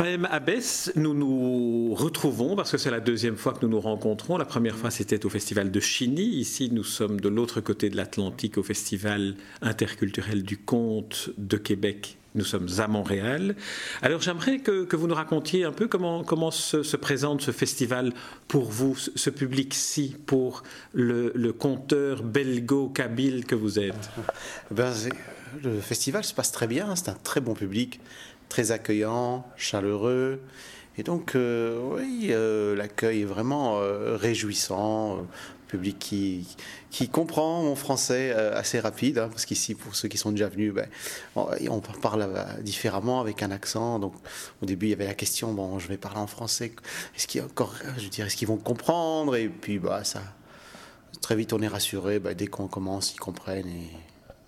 Fahem Abbès, nous nous retrouvons parce que c'est la deuxième fois que nous nous rencontrons. La première fois, c'était au Festival de Chigny. Ici, nous sommes de l'autre côté de l'Atlantique au Festival interculturel du conte de Québec. Nous sommes à Montréal. Alors, j'aimerais que, vous nous racontiez un peu comment, comment se, présente ce festival pour vous, ce, public-ci, pour le, le conteur belgo-kabyle que vous êtes. Ben, le festival se passe très bien, c'est un très bon public très accueillant, chaleureux. Et donc, euh, oui, euh, l'accueil est vraiment euh, réjouissant. public qui, qui comprend mon français assez rapide, hein, parce qu'ici, pour ceux qui sont déjà venus, ben, on, parle différemment avec un accent. Donc, au début, il y avait la question bon, je vais parler en français. Est-ce qu'ils encore, je dirais, est-ce qu'ils vont comprendre? Et puis, bah, ça, très vite, on est rassuré. Ben, dès qu'on commence, ils comprennent et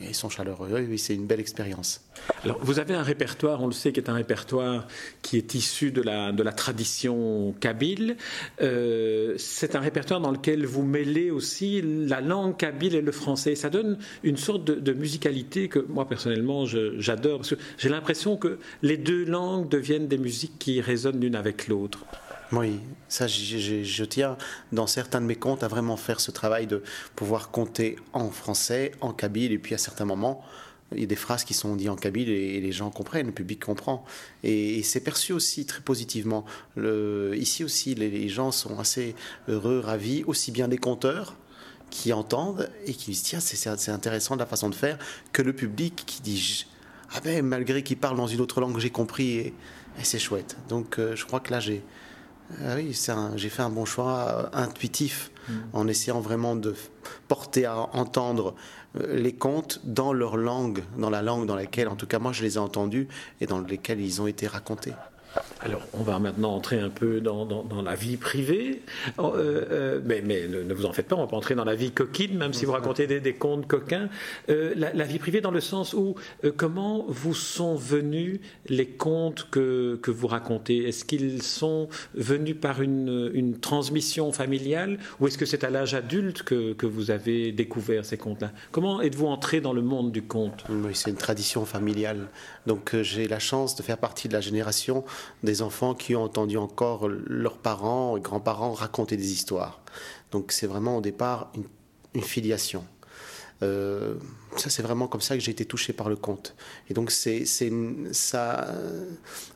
ils sont chaleureux. Oui, c'est une belle expérience. Alors, vous avez un répertoire, on le sait, qui est un répertoire qui est issu de la, de la tradition kabyle. Euh, c'est un répertoire dans lequel vous mêlez aussi la langue kabyle et le français. Ça donne une sorte de, musicalité que moi, personnellement, j'adore. J'ai l'impression que les deux langues deviennent des musiques qui résonnent l'une avec l'autre. Oui, ça, je tiens dans certains de mes contes à vraiment faire ce travail de pouvoir compter en français, en kabyle, et puis à certains moments, il y a des phrases qui sont dites en kabyle et, les gens comprennent, le public comprend. Et, c'est perçu aussi très positivement. Ici aussi, les, gens sont assez heureux, ravis, aussi bien les conteurs qui entendent et qui disent tiens, c'est intéressant de la façon de faire, que le public qui dit ah ben malgré qu'il parle dans une autre langue, j'ai compris et, c'est chouette. Donc euh, je crois que là j'ai ah oui, j'ai fait un bon choix euh, intuitif mm. en essayant vraiment de porter à entendre euh, les contes dans leur langue, dans la langue dans laquelle, en tout cas moi je les ai entendus et dans lesquels ils ont été racontés. Alors, on va maintenant entrer un peu dans, la vie privée, oh, euh, euh, mais, ne vous en faites pas, on va pas entrer dans la vie coquine, même si vous racontez des, contes coquins. Euh, la, vie privée dans le sens où, comment vous sont venus les contes que, vous racontez? Est-ce qu'ils sont venus par une, transmission familiale ou est-ce que c'est à l'âge adulte que, que, vous avez découvert ces contes-là? Comment êtes-vous entré dans le monde du conte? Oui, c'est une tradition familiale. Donc j'ai la chance de faire partie de la génération des enfants qui ont entendu encore leurs parents et grands-parents raconter des histoires. Donc c'est vraiment au départ une, filiation. Euh, ça, c'est vraiment comme ça que j'ai été touché par le conte. Et donc, c'est, ça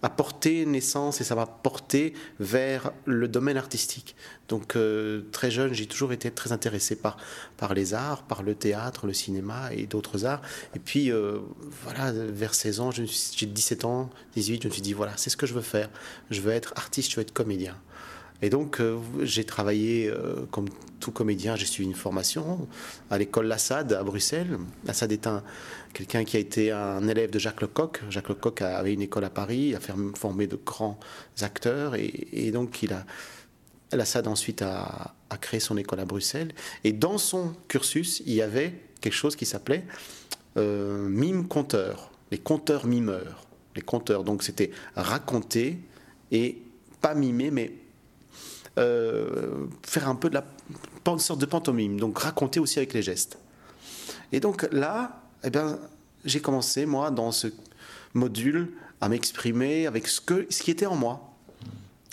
a porté naissance et ça m'a porté vers le domaine artistique. Donc, euh, très jeune, j'ai toujours été très intéressé par, les arts, par le théâtre, le cinéma et d'autres arts. Et puis, euh, voilà, vers 16 ans, j'ai 17 ans, 18, je me suis dit, voilà, c'est ce que je veux faire. Je veux être artiste, je veux être comédien. Et donc, euh, j'ai travaillé euh, comme tout comédien. J'ai suivi une formation à l'école Lassade à Bruxelles. Lassade est un, quelqu'un qui a été un élève de Jacques Lecoq. Jacques Lecoq avait une école à Paris, a formé de grands acteurs. Et, donc, il a, Lassade ensuite a, créé son école à Bruxelles. Et dans son cursus, il y avait quelque chose qui s'appelait euh, mime conteur, les conteurs mimeurs. Les conteurs, donc c'était raconter et pas mimer, mais euh, faire un peu de la une sorte de pantomime, donc raconter aussi avec les gestes. Et donc là, eh bien, j'ai commencé moi dans ce module à m'exprimer avec ce, que, ce qui était en moi.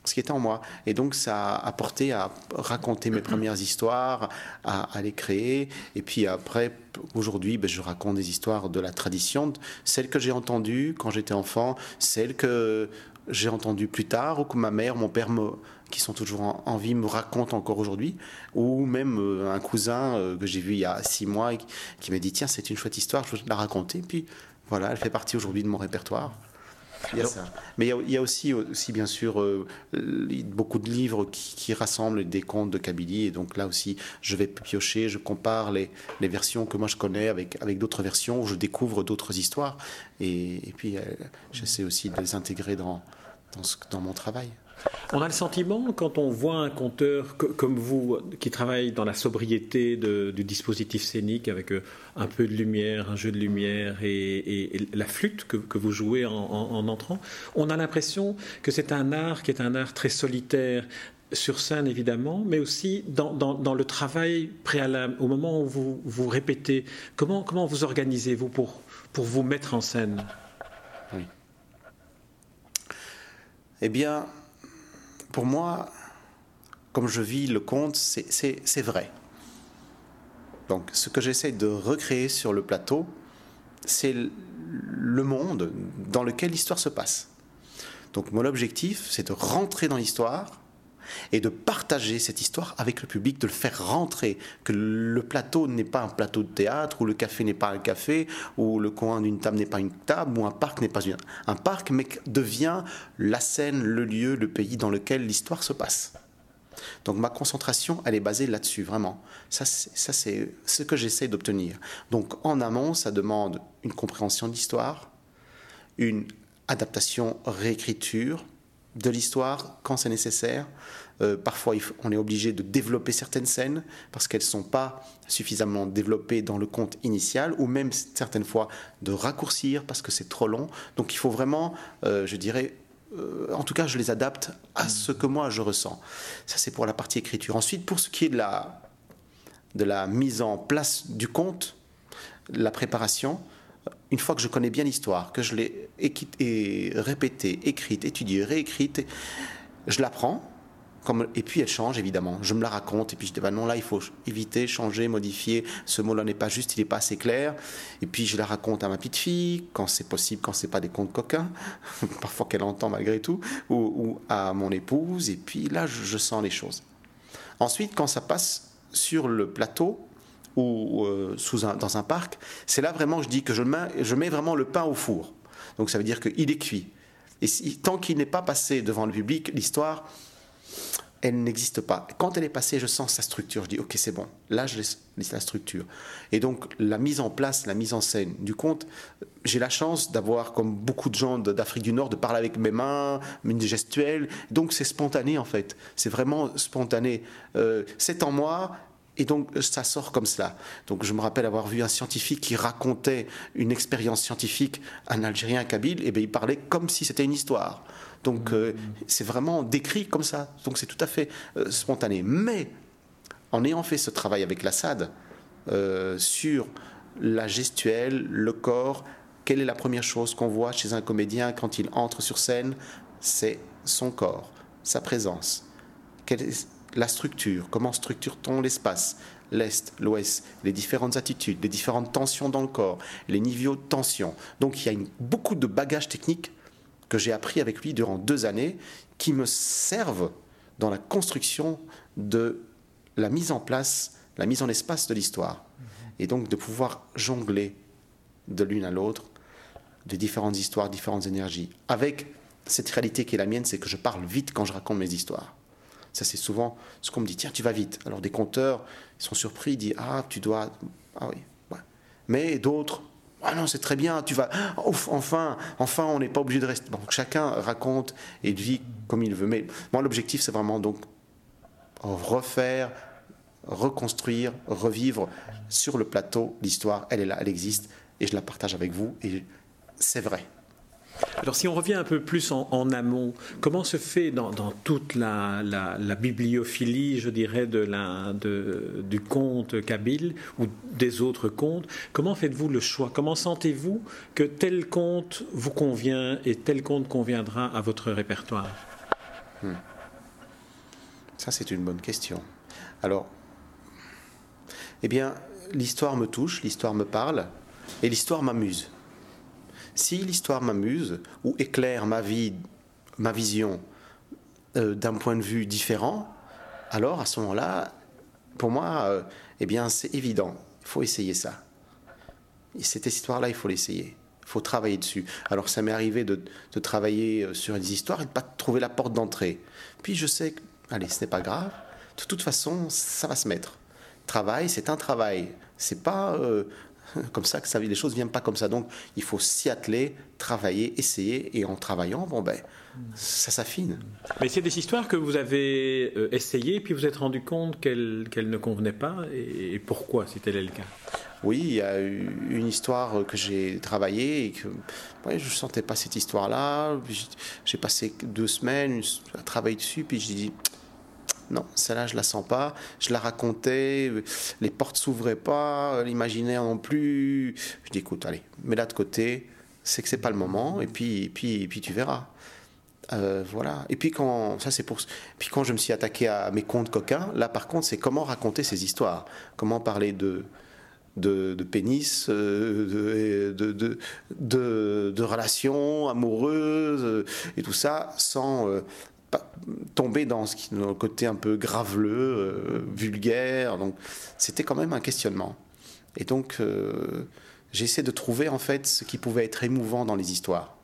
Ce qui était en moi. Et donc ça a apporté à raconter mes premières histoires, à, les créer. Et puis après, aujourd'hui, ben, je raconte des histoires de la tradition, celles que j'ai entendues quand j'étais enfant, celles que j'ai entendues plus tard, ou que ma mère, mon père me, qui sont toujours en, vie me racontent encore aujourd'hui, ou même euh, un cousin euh, que j'ai vu il y a six mois qui, m'a dit tiens c'est une chouette histoire, je veux la raconter, puis voilà, elle fait partie aujourd'hui de mon répertoire. Il y a ça. Mais il y a, aussi, aussi, bien sûr, euh, beaucoup de livres qui, rassemblent des contes de Kabylie. Et donc là aussi, je vais piocher, je compare les, les versions que moi je connais avec, avec d'autres versions, je découvre d'autres histoires. Et, puis, j'essaie aussi de les intégrer dans, dans, dans mon travail. On a le sentiment, quand on voit un conteur comme vous, qui travaille dans la sobriété du dispositif scénique, avec euh, un peu de lumière, un jeu de lumière et, la flûte que, vous jouez en, entrant, on a l'impression que c'est un art qui est un art très solitaire, sur scène évidemment, mais aussi dans, le travail préalable, au moment où vous, vous répétez. Comment, comment vous organisez-vous pour, pour vous mettre en scène? Eh bien, pour moi, comme je vis le conte, c'est vrai. Donc, ce que j'essaie de recréer sur le plateau, c'est le monde dans lequel l'histoire se passe. Donc, mon objectif, c'est de rentrer dans l'histoire et de partager cette histoire avec le public, de le faire rentrer, que le plateau n'est pas un plateau de théâtre, ou le café n'est pas un café, ou le coin d'une table n'est pas une table, ou un parc n'est pas un parc, mais devient la scène, le lieu, le pays dans lequel l'histoire se passe. Donc ma concentration, elle est basée là-dessus, vraiment. Ça, c'est ce que j'essaie d'obtenir. Donc en amont, ça demande une compréhension de l'histoire, une adaptation, réécriture, de l'histoire quand c'est nécessaire. Euh, parfois, on est obligé de développer certaines scènes parce qu'elles ne sont pas suffisamment développées dans le conte initial, ou même certaines fois de raccourcir parce que c'est trop long. Donc il faut vraiment, euh, je dirais, euh, en tout cas, je les adapte à ce que moi je ressens. Ça, c'est pour la partie écriture. Ensuite, pour ce qui est de la, de la mise en place du conte, la préparation, une fois que je connais bien l'histoire, que je l'ai répétée, écrite, étudiée, réécrite, je la prends, comme, et puis elle change évidemment. Je me la raconte et puis je dis bah non là il faut éviter, changer, modifier. Ce mot-là n'est pas juste, il n'est pas assez clair. Et puis je la raconte à ma petite fille quand c'est possible, quand c'est pas des contes coquins, parfois qu'elle entend malgré tout, ou, à mon épouse. Et puis là je sens les choses. Ensuite quand ça passe sur le plateau, ou euh, sous dans un parc, c'est là vraiment je dis que je mets, je mets vraiment le pain au four. Donc ça veut dire qu'il est cuit. Et tant qu'il n'est pas passé devant le public, l'histoire, elle n'existe pas. Quand elle est passée, je sens sa structure. Je dis, ok, c'est bon. Là, je laisse la structure. Et donc, la mise en place, la mise en scène du conte, j'ai la chance d'avoir, comme beaucoup de gens d'Afrique du Nord, de parler avec mes mains, une gestuelle. Donc, c'est spontané, en fait. C'est vraiment spontané. Euh, c'est en moi, et donc, ça sort comme cela. Donc, je me rappelle avoir vu un scientifique qui racontait une expérience scientifique, un Algérien kabyle, et bien il parlait comme si c'était une histoire. Donc, euh, c'est vraiment décrit comme ça. Donc, c'est tout à fait euh, spontané. Mais, en ayant fait ce travail avec l'Assad euh, sur la gestuelle, le corps, quelle est la première chose qu'on voit chez un comédien quand il entre sur scène? C'est son corps, sa présence. Quelle est la structure, comment structure-t-on l'espace, l'Est, l'Ouest, les différentes attitudes, les différentes tensions dans le corps, les niveaux de tension. Donc il y a beaucoup de bagages techniques que j'ai appris avec lui durant deux années qui me servent dans la construction de la mise en place, la mise en espace de l'histoire. Et donc de pouvoir jongler de l'une à l'autre de différentes histoires, différentes énergies. Avec cette réalité qui est la mienne, c'est que je parle vite quand je raconte mes histoires. Ça, c'est souvent ce qu'on me dit tiens, tu vas vite. Alors, des compteurs, ils sont surpris, ils disent ah, tu dois. Ah oui. Mais d'autres, ah non, c'est très bien, tu vas. enfin, enfin, on n'est pas obligé de rester. Donc, chacun raconte et vit comme il veut. Mais moi, l'objectif, c'est vraiment donc refaire, reconstruire, revivre sur le plateau l'histoire. Elle est là, elle existe, et je la partage avec vous. Et c'est vrai. Alors si on revient un peu plus en, amont, comment se fait dans, toute la, bibliophilie, je dirais, de la, du conte kabyle ou des autres contes, comment faites-vous le choix? Comment sentez-vous que tel conte vous convient et tel conte conviendra à votre répertoire? Hmm. Ça c'est une bonne question. Alors, eh bien, l'histoire me touche, l'histoire me parle et l'histoire m'amuse. Si l'histoire m'amuse ou éclaire ma vie, ma vision euh, d'un point de vue différent, alors à ce moment-là, pour moi, euh, eh bien, c'est évident. Il faut essayer ça. Et cette histoire-là, il faut l'essayer. Il faut travailler dessus. Alors, ça m'est arrivé de, travailler euh, sur des histoires et de pas trouver la porte d'entrée. Puis je sais que, allez, ce n'est pas grave. De toute façon, ça va se mettre. Travail, c'est un travail. C'est pas comme ça que ça, les choses ne viennent pas comme ça. Donc, il faut s'y atteler, travailler, essayer, et en travaillant, bon ben, ça s'affine. Mais c'est des histoires que vous avez euh, essayées, puis vous êtes rendu compte qu'elles ne convenaient pas, et, pourquoi, si tel est le cas? Oui, il y a eu une histoire que j'ai travaillée et que ouais, je ne sentais pas cette histoire-là. J'ai passé deux semaines à travailler dessus, puis j'ai dit non, celle-là, je la sens pas. Je la racontais, les portes s'ouvraient pas, l'imaginaire non plus. Je dis, écoute, allez, mets-la de côté, c'est que c'est pas le moment, et puis, puis, puis tu verras. Euh, voilà. Et puis quand ça c'est pour. Puis quand je me suis attaqué à mes contes coquins, là par contre c'est comment raconter ces histoires, comment parler de de, pénis, euh, de, de, de, relations amoureuses euh, et tout ça sans tomber dans, ce qui, le côté un peu graveleux, vulgaire. Donc c'était quand même un questionnement. Et donc j'ai essayé de trouver en fait ce qui pouvait être émouvant dans les histoires.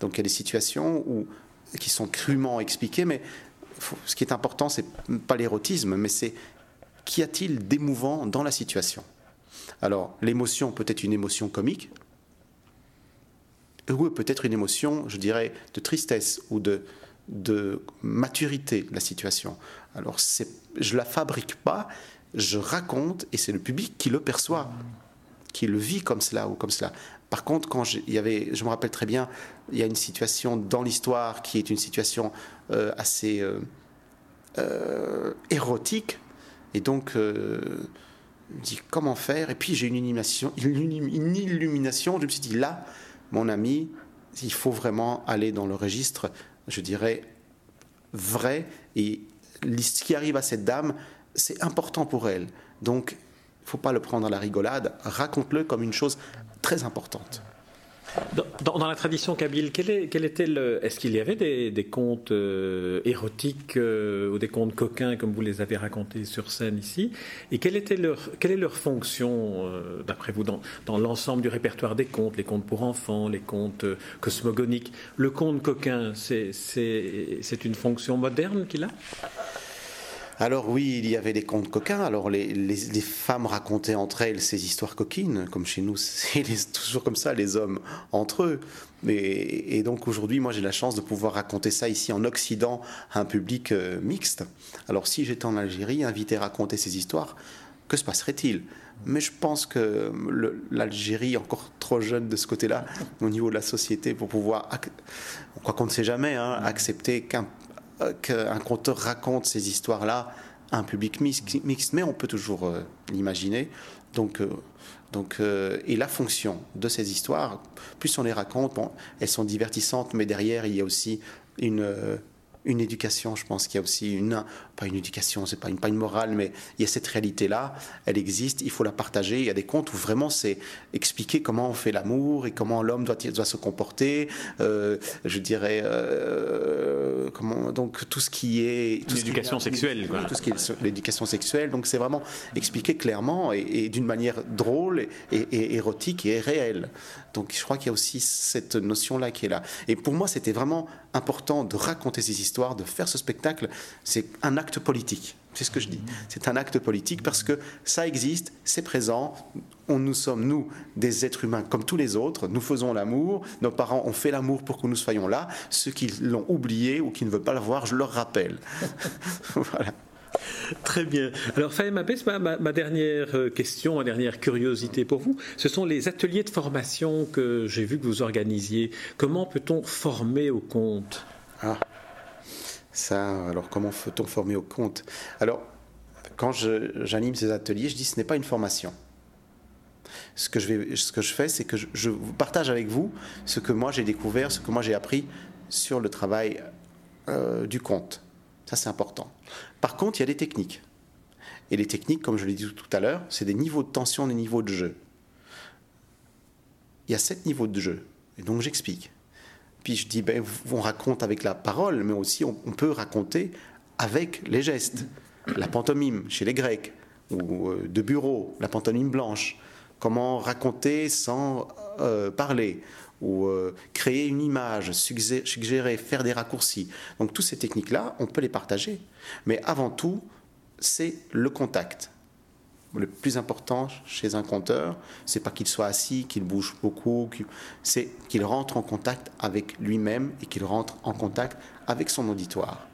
Donc il y a des situations où, qui sont crûment expliquées, mais ce qui est important, c'est pas l'érotisme, mais c'est qu'y a-t-il d'émouvant dans la situation? Alors l'émotion peut être une émotion comique, ou peut-être une émotion, je dirais, de tristesse ou de, de maturité de la situation. Alors je la fabrique pas, je raconte et c'est le public qui le perçoit, qui le vit comme cela ou comme cela. Par contre, quand il y avait, je me rappelle très bien, il y a une situation dans l'histoire qui est une situation euh, assez euh, euh, érotique, et donc je me dis comment faire, et puis j'ai une une illumination, je me suis dit là, mon ami, il faut vraiment aller dans le registre, je dirais, vrai, et ce qui arrive à cette dame, c'est important pour elle. Donc, il ne faut pas le prendre à la rigolade, raconte-le comme une chose très importante. Dans, la tradition kabyle, quel, était est-ce qu'il y avait des, contes euh, érotiques euh, ou des contes coquins comme vous les avez racontés sur scène ici? Et quelle, était leur, quelle est leur fonction, euh, d'après vous, dans, dans l'ensemble du répertoire des contes, les contes pour enfants, les contes cosmogoniques? Le conte coquin, c'est, c'est, c'est une fonction moderne qu'il a? Alors oui, il y avait des contes coquins. Alors les, femmes racontaient entre elles ces histoires coquines, comme chez nous, c'est toujours comme ça, les hommes entre eux. Et, donc aujourd'hui, moi j'ai la chance de pouvoir raconter ça ici en Occident à un public euh, mixte. Alors si j'étais en Algérie, invité à raconter ces histoires, que se passerait-il? Mais je pense que l'Algérie est encore trop jeune de ce côté-là, au niveau de la société, pour pouvoir, croit qu'on ne sait jamais, hein, accepter qu'un qu'un conteur raconte ces histoires-là à un public mixte, mais on peut toujours euh, l'imaginer. Donc, euh, donc, et la fonction de ces histoires, plus on les raconte, elles sont divertissantes, mais derrière, il y a aussi une, une éducation. Je pense qu'il y a aussi une, pas une éducation, c'est pas une, pas une morale, mais il y a cette réalité-là, elle existe, il faut la partager. Il y a des contes où vraiment c'est expliquer comment on fait l'amour et comment l'homme doit, doit se comporter. Euh, je dirais, euh, comment, donc tout ce qui est. L'éducation sexuelle, quoi. Tout ce qui est l'éducation sexuelle. Donc c'est vraiment expliquer clairement et, d'une manière drôle et, et, érotique et réelle. Donc je crois qu'il y a aussi cette notion-là qui est là. Et pour moi, c'était vraiment important de raconter ces histoires, de faire ce spectacle. C'est un acte politique. C'est ce que je dis. C'est un acte politique parce que ça existe, c'est présent. On, nous sommes, nous, des êtres humains comme tous les autres. Nous faisons l'amour. Nos parents ont fait l'amour pour que nous soyons là. Ceux qui l'ont oublié ou qui ne veulent pas le voir, je leur rappelle. voilà. Très bien. Alors, Faye Mapes, ma, ma, dernière euh, question, ma dernière curiosité pour vous, ce sont les ateliers de formation que j'ai vu que vous organisiez. Comment peut-on former au compte? Ah, alors comment peut-on former au compte? Alors, quand j'anime ces ateliers, je dis ce n'est pas une formation. Ce que je, fais, c'est que je, je, partage avec vous ce que moi j'ai découvert, ce que moi j'ai appris sur le travail euh, du compte. Ça, c'est important. Par contre, il y a des techniques. Et les techniques, comme je l'ai dit tout à l'heure, c'est des niveaux de tension, des niveaux de jeu. Il y a sept niveaux de jeu. Et donc, j'explique. Puis je dis, ben, on raconte avec la parole, mais aussi on, peut raconter avec les gestes. La pantomime chez les Grecs, ou euh, de bureau, la pantomime blanche. Comment raconter sans euh, parler ou euh, créer une image, suggérer, faire des raccourcis. Donc toutes ces techniques-là, on peut les partager. Mais avant tout, c'est le contact. Le plus important chez un conteur, c'est pas qu'il soit assis, qu'il bouge beaucoup, c'est qu'il rentre en contact avec lui-même et qu'il rentre en contact avec son auditoire.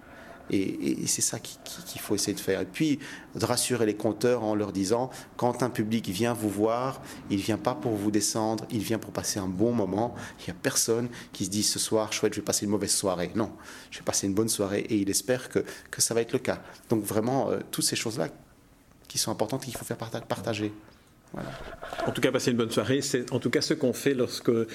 Et, c'est ça qu'il faut essayer de faire. Et puis, de rassurer les compteurs en leur disant, quand un public vient vous voir, il ne vient pas pour vous descendre, il vient pour passer un bon moment. Il n'y a personne qui se dit ce soir, chouette, je vais passer une mauvaise soirée. Non, je vais passer une bonne soirée et il espère que, que ça va être le cas. Donc vraiment, euh, toutes ces choses-là qui sont importantes, qu'il faut faire partager. En tout cas, passer une bonne soirée. C'est en tout cas ce qu'on fait lorsque euh,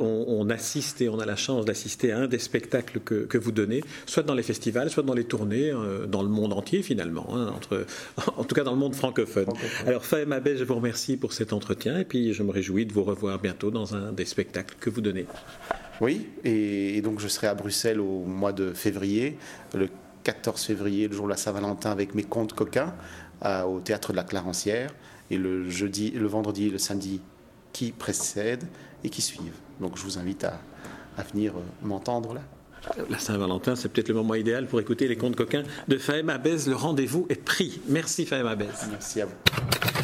on, assiste et on a la chance d'assister à un des spectacles que, vous donnez, soit dans les festivals, soit dans les tournées, euh, dans le monde entier finalement, hein, entre, en tout cas dans le monde francophone. Alors, Faye Mabé, je vous remercie pour cet entretien et puis je me réjouis de vous revoir bientôt dans un des spectacles que vous donnez. Oui, et, donc je serai à Bruxelles au mois de février, le 14 février, le jour de la Saint-Valentin, avec mes contes coquins au théâtre de la Clarencière et le jeudi, le vendredi et le samedi qui précèdent et qui suivent. Donc je vous invite à, venir euh, m'entendre là. La Saint-Valentin, c'est peut-être le moment idéal pour écouter les contes coquins de Fahem Abez. Le rendez-vous est pris. Merci Fahem Abez. Merci à vous.